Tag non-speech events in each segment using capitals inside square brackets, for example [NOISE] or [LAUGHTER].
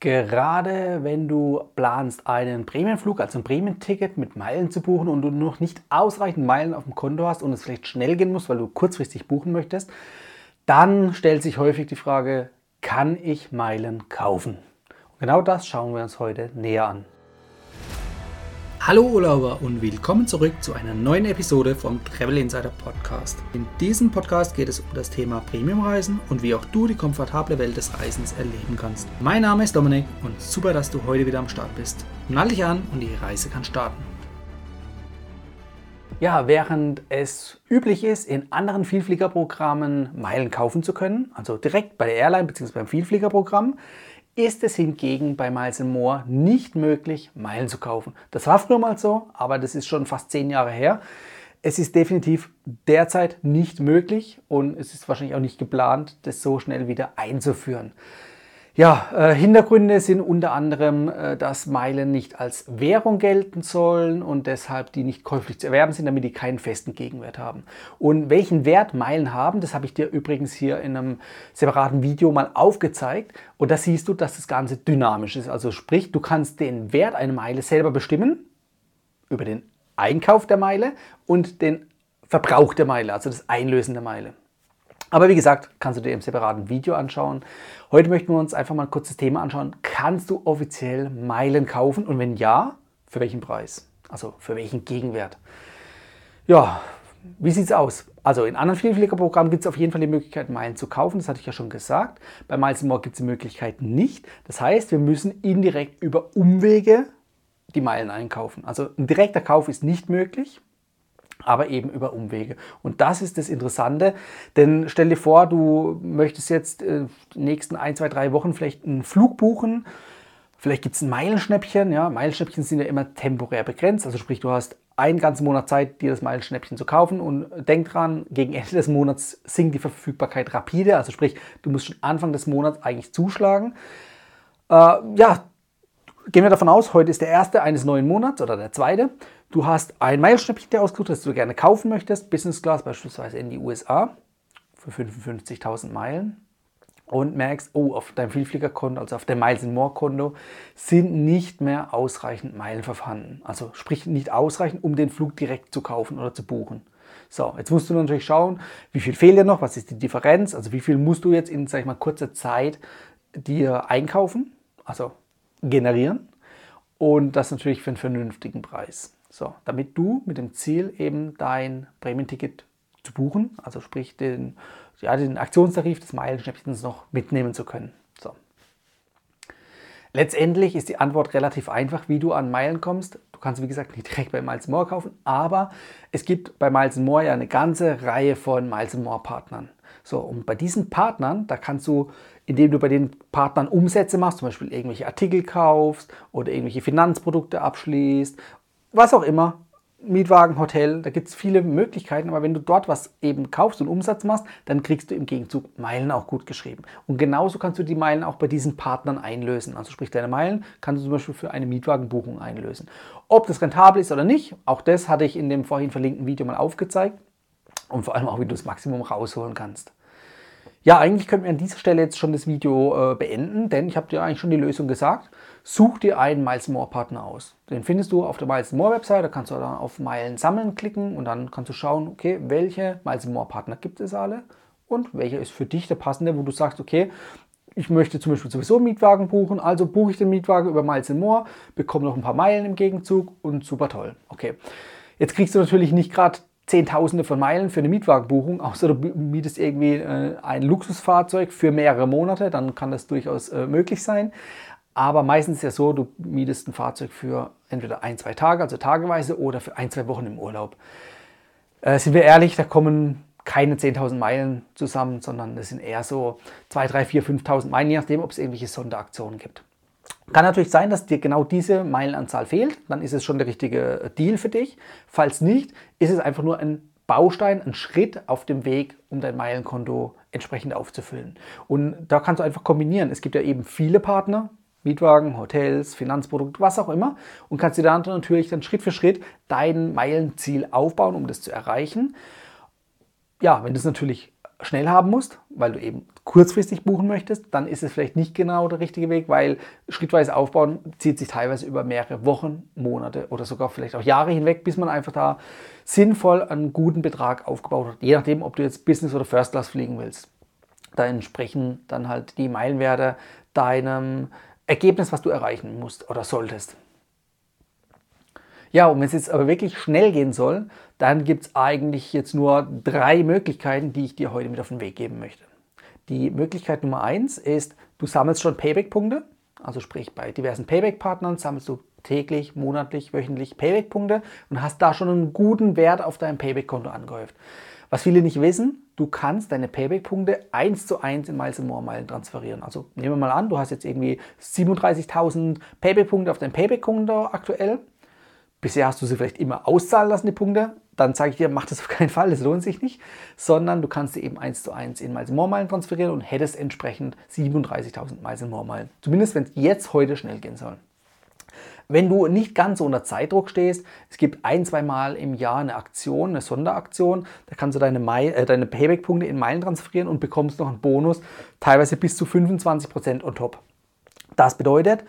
Gerade wenn du planst, einen Prämienflug, also ein Prämienticket mit Meilen zu buchen und du noch nicht ausreichend Meilen auf dem Konto hast und es vielleicht schnell gehen muss, weil du kurzfristig buchen möchtest, dann stellt sich häufig die Frage, kann ich Meilen kaufen? Und genau das schauen wir uns heute näher an. Hallo Urlauber und willkommen zurück zu einer neuen Episode vom Travel Insider Podcast. In diesem Podcast geht es um das Thema Premiumreisen und wie auch du die komfortable Welt des Reisens erleben kannst. Mein Name ist Dominik und super, dass du heute wieder am Start bist. Nall dich an und die Reise kann starten. Ja, während es üblich ist, in anderen Vielfliegerprogrammen Meilen kaufen zu können, also direkt bei der Airline bzw. beim Vielfliegerprogramm, ist es hingegen bei Miles More nicht möglich, Meilen zu kaufen. Das war früher mal so, aber das ist schon fast zehn Jahre her. Es ist definitiv derzeit nicht möglich und es ist wahrscheinlich auch nicht geplant, das so schnell wieder einzuführen. Ja, äh, Hintergründe sind unter anderem, äh, dass Meilen nicht als Währung gelten sollen und deshalb die nicht käuflich zu erwerben sind, damit die keinen festen Gegenwert haben. Und welchen Wert Meilen haben, das habe ich dir übrigens hier in einem separaten Video mal aufgezeigt. Und da siehst du, dass das Ganze dynamisch ist. Also sprich, du kannst den Wert einer Meile selber bestimmen über den Einkauf der Meile und den Verbrauch der Meile, also das Einlösen der Meile. Aber wie gesagt, kannst du dir im separaten Video anschauen. Heute möchten wir uns einfach mal ein kurzes Thema anschauen. Kannst du offiziell Meilen kaufen? Und wenn ja, für welchen Preis? Also für welchen Gegenwert? Ja, wie sieht es aus? Also in anderen Vielfliegerprogrammen gibt es auf jeden Fall die Möglichkeit, Meilen zu kaufen. Das hatte ich ja schon gesagt. Bei Miles More gibt es die Möglichkeit nicht. Das heißt, wir müssen indirekt über Umwege die Meilen einkaufen. Also ein direkter Kauf ist nicht möglich aber eben über Umwege. Und das ist das Interessante, denn stell dir vor, du möchtest jetzt äh, die nächsten ein, zwei, drei Wochen vielleicht einen Flug buchen. Vielleicht gibt es ein Meilenschnäppchen. Ja? Meilenschnäppchen sind ja immer temporär begrenzt. Also sprich, du hast einen ganzen Monat Zeit, dir das Meilenschnäppchen zu kaufen. Und denk dran, gegen Ende des Monats sinkt die Verfügbarkeit rapide. Also sprich, du musst schon Anfang des Monats eigentlich zuschlagen. Äh, ja, gehen wir davon aus, heute ist der erste eines neuen Monats oder der zweite. Du hast ein Meilenschnäppchen dir ausgesucht, das du gerne kaufen möchtest, Business Class beispielsweise in die USA für 55.000 Meilen und merkst, oh, auf deinem Vielfliegerkonto, also auf dem Miles More Konto, sind nicht mehr ausreichend Meilen vorhanden. Also sprich nicht ausreichend, um den Flug direkt zu kaufen oder zu buchen. So, jetzt musst du natürlich schauen, wie viel fehlt dir noch, was ist die Differenz, also wie viel musst du jetzt in, sag ich mal, kurzer Zeit dir einkaufen, also generieren und das natürlich für einen vernünftigen Preis. So, damit du mit dem Ziel eben dein Prämienticket zu buchen, also sprich den, ja, den Aktionstarif des Meilenschnäppchens noch mitnehmen zu können. So. Letztendlich ist die Antwort relativ einfach, wie du an Meilen kommst. Du kannst, wie gesagt, nicht direkt bei Miles More kaufen, aber es gibt bei Miles More ja eine ganze Reihe von Miles More Partnern. So, und bei diesen Partnern, da kannst du, indem du bei den Partnern Umsätze machst, zum Beispiel irgendwelche Artikel kaufst oder irgendwelche Finanzprodukte abschließt, was auch immer, Mietwagen, Hotel, da gibt es viele Möglichkeiten, aber wenn du dort was eben kaufst und Umsatz machst, dann kriegst du im Gegenzug Meilen auch gut geschrieben. Und genauso kannst du die Meilen auch bei diesen Partnern einlösen. Also sprich, deine Meilen kannst du zum Beispiel für eine Mietwagenbuchung einlösen. Ob das rentabel ist oder nicht, auch das hatte ich in dem vorhin verlinkten Video mal aufgezeigt und vor allem auch, wie du das Maximum rausholen kannst. Ja, eigentlich könnten wir an dieser Stelle jetzt schon das Video äh, beenden, denn ich habe dir eigentlich schon die Lösung gesagt. Such dir einen Miles More Partner aus. Den findest du auf der Miles More Website, da kannst du dann auf Meilen sammeln klicken und dann kannst du schauen, okay, welche Miles More Partner gibt es alle und welcher ist für dich der passende, wo du sagst, okay, ich möchte zum Beispiel sowieso einen Mietwagen buchen, also buche ich den Mietwagen über Miles More, bekomme noch ein paar Meilen im Gegenzug und super toll. Okay. Jetzt kriegst du natürlich nicht gerade Zehntausende von Meilen für eine Mietwagenbuchung, [LAUGHS] außer du mietest irgendwie äh, ein Luxusfahrzeug für mehrere Monate, dann kann das durchaus äh, möglich sein. Aber meistens ist ja so, du mietest ein Fahrzeug für entweder ein, zwei Tage, also tageweise, oder für ein, zwei Wochen im Urlaub. Äh, sind wir ehrlich, da kommen keine 10.000 Meilen zusammen, sondern das sind eher so 2, 3, 4, 5.000 Meilen, je nachdem, ob es irgendwelche Sonderaktionen gibt. Kann natürlich sein, dass dir genau diese Meilenanzahl fehlt, dann ist es schon der richtige Deal für dich. Falls nicht, ist es einfach nur ein Baustein, ein Schritt auf dem Weg, um dein Meilenkonto entsprechend aufzufüllen. Und da kannst du einfach kombinieren. Es gibt ja eben viele Partner, Mietwagen, Hotels, Finanzprodukte, was auch immer, und kannst dir dann natürlich dann Schritt für Schritt dein Meilenziel aufbauen, um das zu erreichen. Ja, wenn du es natürlich schnell haben musst, weil du eben kurzfristig buchen möchtest, dann ist es vielleicht nicht genau der richtige Weg, weil schrittweise aufbauen zieht sich teilweise über mehrere Wochen, Monate oder sogar vielleicht auch Jahre hinweg, bis man einfach da sinnvoll einen guten Betrag aufgebaut hat. Je nachdem, ob du jetzt Business oder First Class fliegen willst. Da entsprechen dann halt die Meilenwerte deinem Ergebnis, was du erreichen musst oder solltest. Ja, und wenn es jetzt aber wirklich schnell gehen soll, dann gibt es eigentlich jetzt nur drei Möglichkeiten, die ich dir heute mit auf den Weg geben möchte. Die Möglichkeit Nummer eins ist, du sammelst schon Payback-Punkte. Also sprich, bei diversen Payback-Partnern sammelst du täglich, monatlich, wöchentlich Payback-Punkte und hast da schon einen guten Wert auf deinem Payback-Konto angehäuft. Was viele nicht wissen, du kannst deine Payback-Punkte eins zu eins in Miles More Meilen transferieren. Also nehmen wir mal an, du hast jetzt irgendwie 37.000 Payback-Punkte auf deinem Payback-Konto aktuell Bisher hast du sie vielleicht immer auszahlen lassen, die Punkte. Dann sage ich dir, mach das auf keinen Fall, das lohnt sich nicht. Sondern du kannst sie eben eins zu eins in Miles More Meilen transferieren und hättest entsprechend 37.000 Miles More Meilen. Zumindest wenn es jetzt heute schnell gehen soll. Wenn du nicht ganz so unter Zeitdruck stehst, es gibt ein, zwei Mal im Jahr eine Aktion, eine Sonderaktion, da kannst du deine, äh, deine Payback-Punkte in Meilen transferieren und bekommst noch einen Bonus, teilweise bis zu 25% on top. Das bedeutet,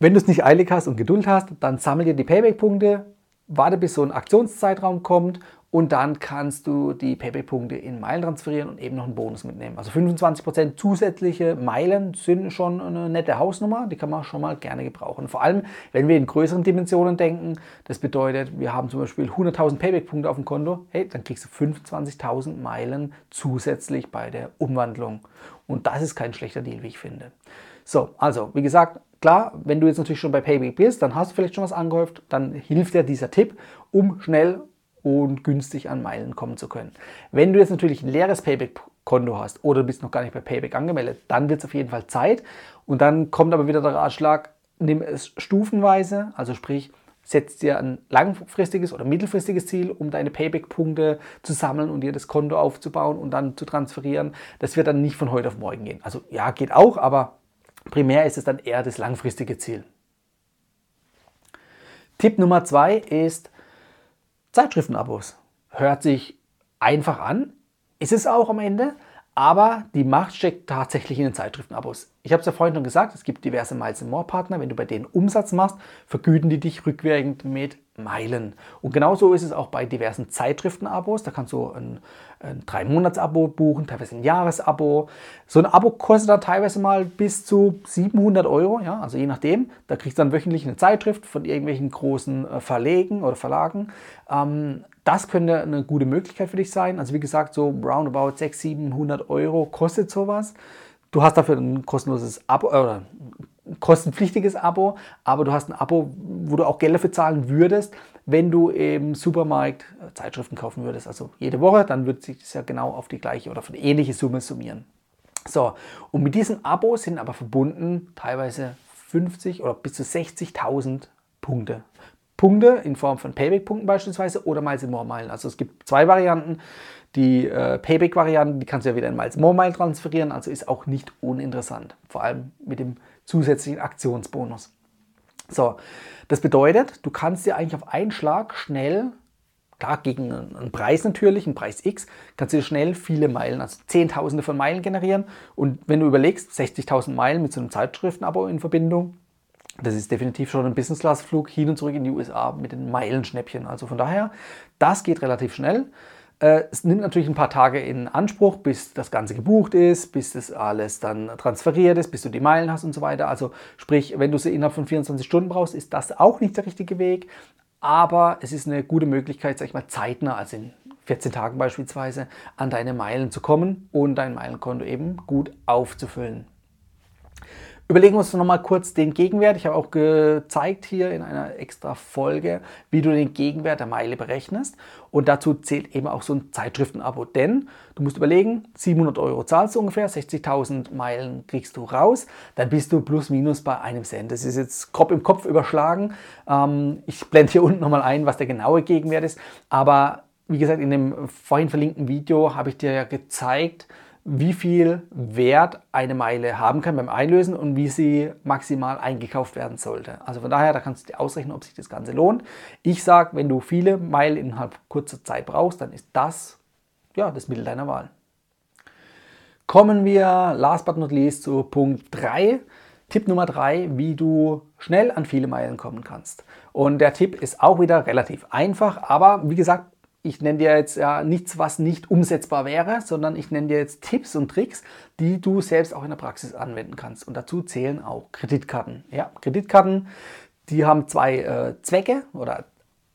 wenn du es nicht eilig hast und Geduld hast, dann sammel dir die Payback-Punkte, warte bis so ein Aktionszeitraum kommt und dann kannst du die Payback-Punkte in Meilen transferieren und eben noch einen Bonus mitnehmen. Also 25% zusätzliche Meilen sind schon eine nette Hausnummer, die kann man schon mal gerne gebrauchen. Vor allem, wenn wir in größeren Dimensionen denken, das bedeutet, wir haben zum Beispiel 100.000 Payback-Punkte auf dem Konto, hey, dann kriegst du 25.000 Meilen zusätzlich bei der Umwandlung. Und das ist kein schlechter Deal, wie ich finde. So, also wie gesagt, klar, wenn du jetzt natürlich schon bei Payback bist, dann hast du vielleicht schon was angehäuft, dann hilft dir dieser Tipp, um schnell und günstig an Meilen kommen zu können. Wenn du jetzt natürlich ein leeres Payback-Konto hast oder du bist noch gar nicht bei Payback angemeldet, dann wird es auf jeden Fall Zeit und dann kommt aber wieder der Ratschlag, nimm es stufenweise, also sprich, setz dir ein langfristiges oder mittelfristiges Ziel, um deine Payback-Punkte zu sammeln und dir das Konto aufzubauen und dann zu transferieren. Das wird dann nicht von heute auf morgen gehen. Also ja, geht auch, aber Primär ist es dann eher das langfristige Ziel. Tipp Nummer zwei ist Zeitschriftenabos. Hört sich einfach an, ist es auch am Ende, aber die Macht steckt tatsächlich in den Zeitschriftenabos. Ich habe es ja vorhin schon gesagt, es gibt diverse Miles More Partner. Wenn du bei denen Umsatz machst, vergüten die dich rückwirkend mit Meilen. Und genauso ist es auch bei diversen Zeitschriftenabos. Da kannst du ein, ein drei Monats Abo buchen, teilweise ein Jahresabo. So ein Abo kostet da teilweise mal bis zu 700 Euro, ja, also je nachdem. Da kriegst du dann wöchentlich eine Zeitschrift von irgendwelchen großen äh, Verlegen oder Verlagen. Ähm, das könnte eine gute Möglichkeit für dich sein. Also wie gesagt, so roundabout 600, 700 Euro kostet sowas. Du hast dafür ein kostenloses Abo äh, kostenpflichtiges Abo, aber du hast ein Abo, wo du auch Geld dafür zahlen würdest, wenn du im Supermarkt äh, Zeitschriften kaufen würdest. Also jede Woche, dann wird sich das ja genau auf die gleiche oder auf eine ähnliche Summe summieren. So, und mit diesem Abo sind aber verbunden teilweise 50 oder bis zu 60.000 Punkte. Punkte in Form von Payback-Punkten beispielsweise oder Miles More Meilen. Also es gibt zwei Varianten. Die äh, Payback-Variante, die kannst du ja wieder in Miles More Meilen transferieren, also ist auch nicht uninteressant. Vor allem mit dem zusätzlichen Aktionsbonus. So, das bedeutet, du kannst dir eigentlich auf einen Schlag schnell, klar gegen einen Preis natürlich, einen Preis X, kannst du dir schnell viele Meilen, also Zehntausende von Meilen generieren. Und wenn du überlegst, 60.000 Meilen mit so einem Zeitschriftenabo in Verbindung, das ist definitiv schon ein Business-Class-Flug hin und zurück in die USA mit den Meilenschnäppchen. Also von daher, das geht relativ schnell. Äh, es nimmt natürlich ein paar Tage in Anspruch, bis das Ganze gebucht ist, bis das alles dann transferiert ist, bis du die Meilen hast und so weiter. Also sprich, wenn du sie innerhalb von 24 Stunden brauchst, ist das auch nicht der richtige Weg. Aber es ist eine gute Möglichkeit, sag ich mal, zeitnah, also in 14 Tagen beispielsweise, an deine Meilen zu kommen und dein Meilenkonto eben gut aufzufüllen. Überlegen wir uns noch mal kurz den Gegenwert. Ich habe auch gezeigt hier in einer extra Folge, wie du den Gegenwert der Meile berechnest. Und dazu zählt eben auch so ein Zeitschriftenabo. Denn du musst überlegen, 700 Euro zahlst du ungefähr, 60.000 Meilen kriegst du raus, dann bist du plus minus bei einem Cent. Das ist jetzt grob im Kopf überschlagen. Ähm, ich blende hier unten nochmal ein, was der genaue Gegenwert ist. Aber wie gesagt, in dem vorhin verlinkten Video habe ich dir ja gezeigt, wie viel Wert eine Meile haben kann beim Einlösen und wie sie maximal eingekauft werden sollte. Also von daher, da kannst du dir ausrechnen, ob sich das Ganze lohnt. Ich sage, wenn du viele Meilen innerhalb kurzer Zeit brauchst, dann ist das ja das Mittel deiner Wahl. kommen wir last but not least zu Punkt 3. Tipp Nummer 3, wie du schnell an viele Meilen kommen kannst. Und der Tipp ist auch wieder relativ einfach, aber wie gesagt, ich nenne dir jetzt ja nichts, was nicht umsetzbar wäre, sondern ich nenne dir jetzt Tipps und Tricks, die du selbst auch in der Praxis anwenden kannst. Und dazu zählen auch Kreditkarten. Ja, Kreditkarten, die haben zwei äh, Zwecke oder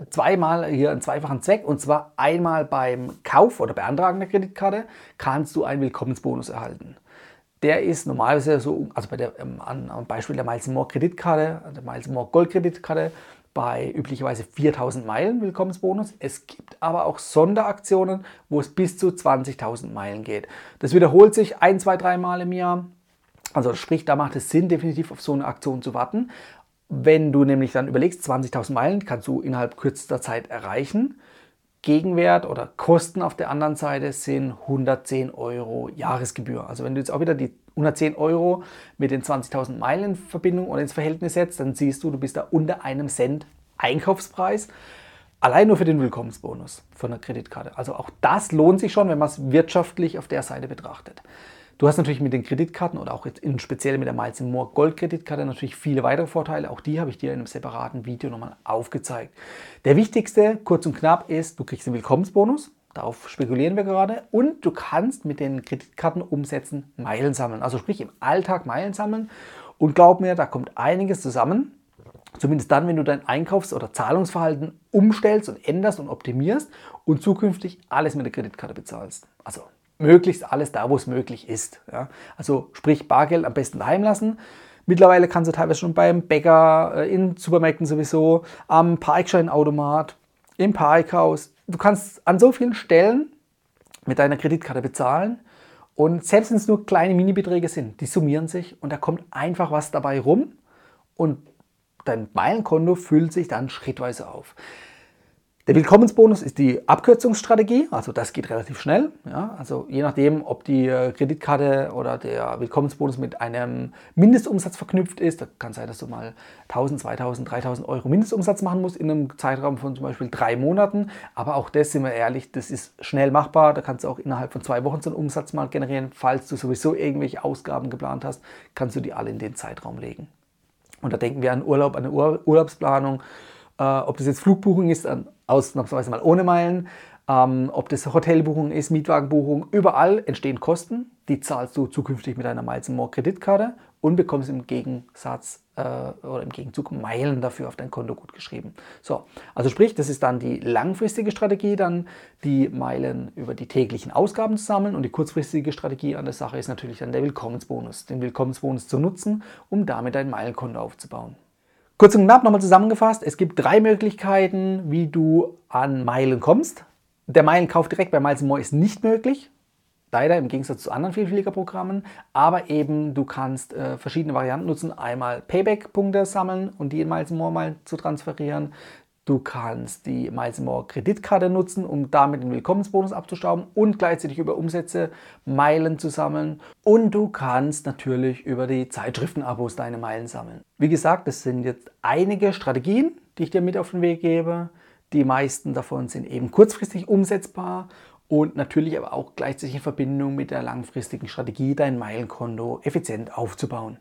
zweimal hier einen zweifachen Zweck. Und zwar einmal beim Kauf oder Beantragen der Kreditkarte kannst du einen Willkommensbonus erhalten. Der ist normalerweise so, also bei der, ähm, am Beispiel der Miles More Kreditkarte, der Miles More Gold Kreditkarte, bei üblicherweise 4000 Meilen Willkommensbonus. Es gibt aber auch Sonderaktionen, wo es bis zu 20.000 Meilen geht. Das wiederholt sich ein, zwei, drei Mal im Jahr. Also sprich, da macht es Sinn, definitiv auf so eine Aktion zu warten. Wenn du nämlich dann überlegst, 20.000 Meilen kannst du innerhalb kürzester Zeit erreichen. Gegenwert oder Kosten auf der anderen Seite sind 110 Euro Jahresgebühr. Also wenn du jetzt auch wieder die 110 Euro mit den 20.000 Meilen in Verbindung oder ins Verhältnis setzt, dann siehst du, du bist da unter einem Cent Einkaufspreis. Allein nur für den Willkommensbonus von der Kreditkarte. Also auch das lohnt sich schon, wenn man es wirtschaftlich auf der Seite betrachtet. Du hast natürlich mit den Kreditkarten oder auch in speziell mit der Miles More Gold Kreditkarte natürlich viele weitere Vorteile. Auch die habe ich dir in einem separaten Video nochmal aufgezeigt. Der wichtigste, kurz und knapp, ist, du kriegst den Willkommensbonus. Darauf spekulieren wir gerade. Und du kannst mit den Kreditkarten umsetzen, Meilen sammeln. Also sprich im Alltag Meilen sammeln. Und glaub mir, da kommt einiges zusammen. Zumindest dann, wenn du dein Einkaufs- oder Zahlungsverhalten umstellst und änderst und optimierst und zukünftig alles mit der Kreditkarte bezahlst. Also möglichst alles da, wo es möglich ist. Ja? Also sprich Bargeld am besten daheim lassen. Mittlerweile kannst du teilweise schon beim Bäcker, äh, in Supermärkten sowieso, am Parkscheinautomat, im Parkhaus. Du kannst an so vielen Stellen mit deiner Kreditkarte bezahlen. Und selbst wenn es nur kleine Minibeträge sind, die summieren sich und da kommt einfach was dabei rum und dein Meilenkonto füllt sich dann schrittweise auf. Der Willkommensbonus ist die Abkürzungsstrategie, also das geht relativ schnell. Ja, also je nachdem, ob die äh, Kreditkarte oder der Willkommensbonus mit einem Mindestumsatz verknüpft ist, da kann sein, dass du mal 1000, 2000, 3000 Euro Mindestumsatz machen musst in einem Zeitraum von zum Beispiel drei Monaten. Aber auch das, sind wir ehrlich, das ist schnell machbar. Da kannst du auch innerhalb von zwei Wochen so einen Umsatz mal generieren. Falls du sowieso irgendwelche Ausgaben geplant hast, kannst du die alle in den Zeitraum legen. Und da denken wir an Urlaub, an eine Ur Urlaubsplanung. Äh, ob das jetzt Flugbuchung ist, an ausnahmsweise mal ohne Meilen. Ähm, ob das Hotelbuchung ist, Mietwagenbuchung, überall entstehen Kosten. Die zahlst du zukünftig mit deiner Miles More Kreditkarte und bekommst im Gegensatz äh, oder im Gegenzug Meilen dafür auf dein Konto gut geschrieben. So, also sprich, das ist dann die langfristige Strategie, dann die Meilen über die täglichen Ausgaben zu sammeln und die kurzfristige Strategie an der Sache ist natürlich dann der Willkommensbonus, den Willkommensbonus zu nutzen, um damit dein Meilenkonto aufzubauen. Kurz und knapp nochmal zusammengefasst, es gibt drei Möglichkeiten, wie du an Meilen kommst. Der Meilenkauf direkt bei Miles More ist nicht möglich, leider im Gegensatz zu anderen Vielfliegerprogrammen, aber eben du kannst äh, verschiedene Varianten nutzen. Einmal Payback-Punkte sammeln und die in Miles More mal zu transferieren. Du kannst die Miles More Kreditkarte nutzen, um damit den Willkommensbonus abzustauben und gleichzeitig über Umsätze Meilen zu sammeln. Und du kannst natürlich über die Zeitschriftenabos deine Meilen sammeln. Wie gesagt, das sind jetzt einige Strategien, die ich dir mit auf den Weg gebe. Die meisten davon sind eben kurzfristig umsetzbar und natürlich aber auch gleichzeitig in Verbindung mit der langfristigen Strategie, dein Meilenkonto effizient aufzubauen.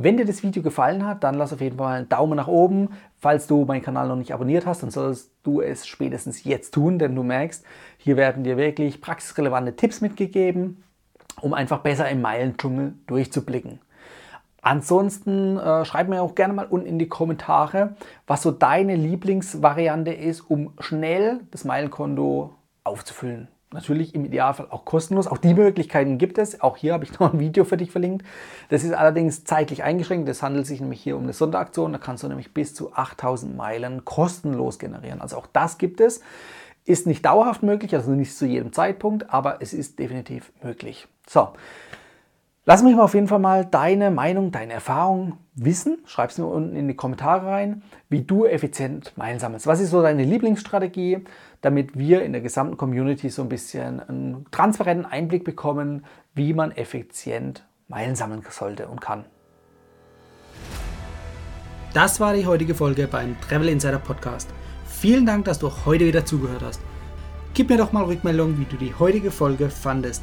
Wenn dir das Video gefallen hat, dann lass auf jeden Fall einen Daumen nach oben. Falls du meinen Kanal noch nicht abonniert hast, dann solltest du es spätestens jetzt tun, denn du merkst, hier werden dir wirklich praxisrelevante Tipps mitgegeben, um einfach besser im Meilendschungel durchzublicken. Ansonsten äh, schreib mir auch gerne mal unten in die Kommentare, was so deine Lieblingsvariante ist, um schnell das Meilenkonto aufzufüllen. Natürlich im Idealfall auch kostenlos. Auch die Möglichkeiten gibt es. Auch hier habe ich [LAUGHS] noch ein Video für dich verlinkt. Das ist allerdings zeitlich eingeschränkt. Es handelt sich nämlich hier um eine Sonderaktion. Da kannst du nämlich bis zu 8000 Meilen kostenlos generieren. Also auch das gibt es. Ist nicht dauerhaft möglich, also nicht zu jedem Zeitpunkt, aber es ist definitiv möglich. So, Lass mich mal auf jeden Fall mal deine Meinung, deine Erfahrung wissen. Schreib es mir unten in die Kommentare rein, wie du effizient Meilen sammelst. Was ist so deine Lieblingsstrategie, damit wir in der gesamten Community so ein bisschen einen transparenten Einblick bekommen, wie man effizient Meilen sammeln sollte und kann. Das war die heutige Folge beim Travel Insider Podcast. Vielen Dank, dass du heute wieder zugehört hast. Gib mir doch mal Rückmeldung, wie du die heutige Folge fandest.